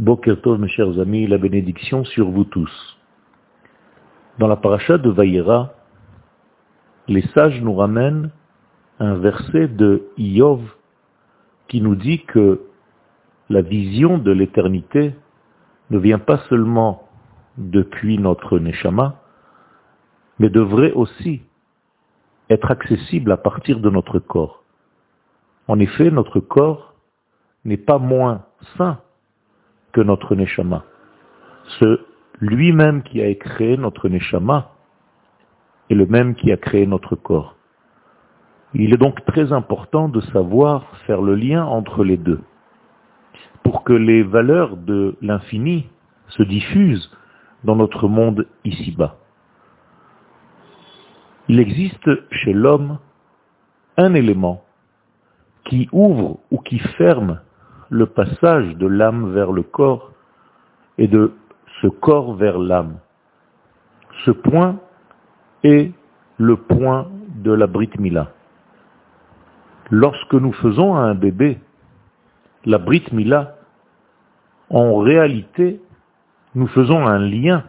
Bokertov, mes chers amis, la bénédiction sur vous tous. Dans la paracha de Vaïra, les sages nous ramènent un verset de Iov qui nous dit que la vision de l'éternité ne vient pas seulement depuis notre Neshama, mais devrait aussi être accessible à partir de notre corps. En effet, notre corps n'est pas moins sain que notre Neshama. Ce lui-même qui a créé notre Neshama est le même qui a créé notre corps. Il est donc très important de savoir faire le lien entre les deux pour que les valeurs de l'infini se diffusent dans notre monde ici-bas. Il existe chez l'homme un élément qui ouvre ou qui ferme le passage de l'âme vers le corps et de ce corps vers l'âme. Ce point est le point de la Brit Mila. Lorsque nous faisons à un bébé la Brit Mila, en réalité, nous faisons un lien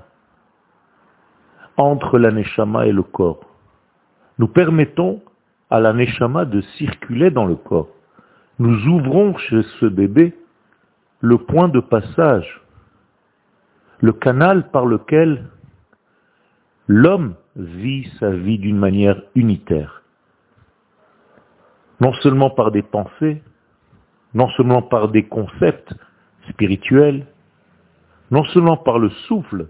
entre la Neshama et le corps. Nous permettons à la Neshama de circuler dans le corps nous ouvrons chez ce bébé le point de passage, le canal par lequel l'homme vit sa vie d'une manière unitaire. Non seulement par des pensées, non seulement par des concepts spirituels, non seulement par le souffle,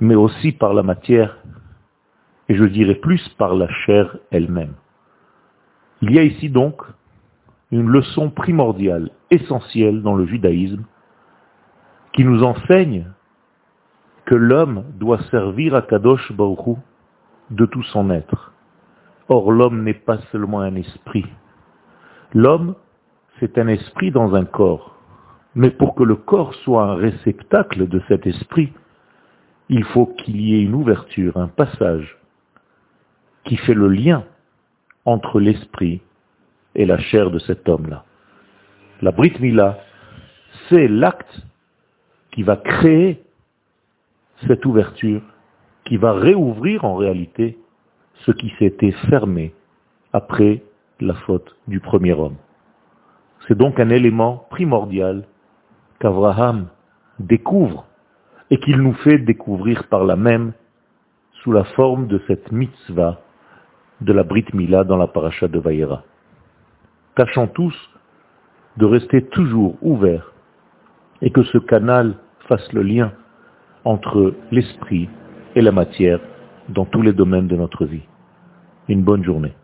mais aussi par la matière, et je dirais plus par la chair elle-même. Il y a ici donc une leçon primordiale, essentielle dans le judaïsme, qui nous enseigne que l'homme doit servir à Kadosh Baruch de tout son être. Or, l'homme n'est pas seulement un esprit. L'homme, c'est un esprit dans un corps. Mais pour que le corps soit un réceptacle de cet esprit, il faut qu'il y ait une ouverture, un passage, qui fait le lien entre l'esprit et la chair de cet homme-là. La Brit Mila, c'est l'acte qui va créer cette ouverture, qui va réouvrir en réalité ce qui s'était fermé après la faute du premier homme. C'est donc un élément primordial qu'Abraham découvre et qu'il nous fait découvrir par la même sous la forme de cette mitzvah de la Brit Mila dans la paracha de Vaïra. Tâchons tous de rester toujours ouverts et que ce canal fasse le lien entre l'esprit et la matière dans tous les domaines de notre vie. Une bonne journée.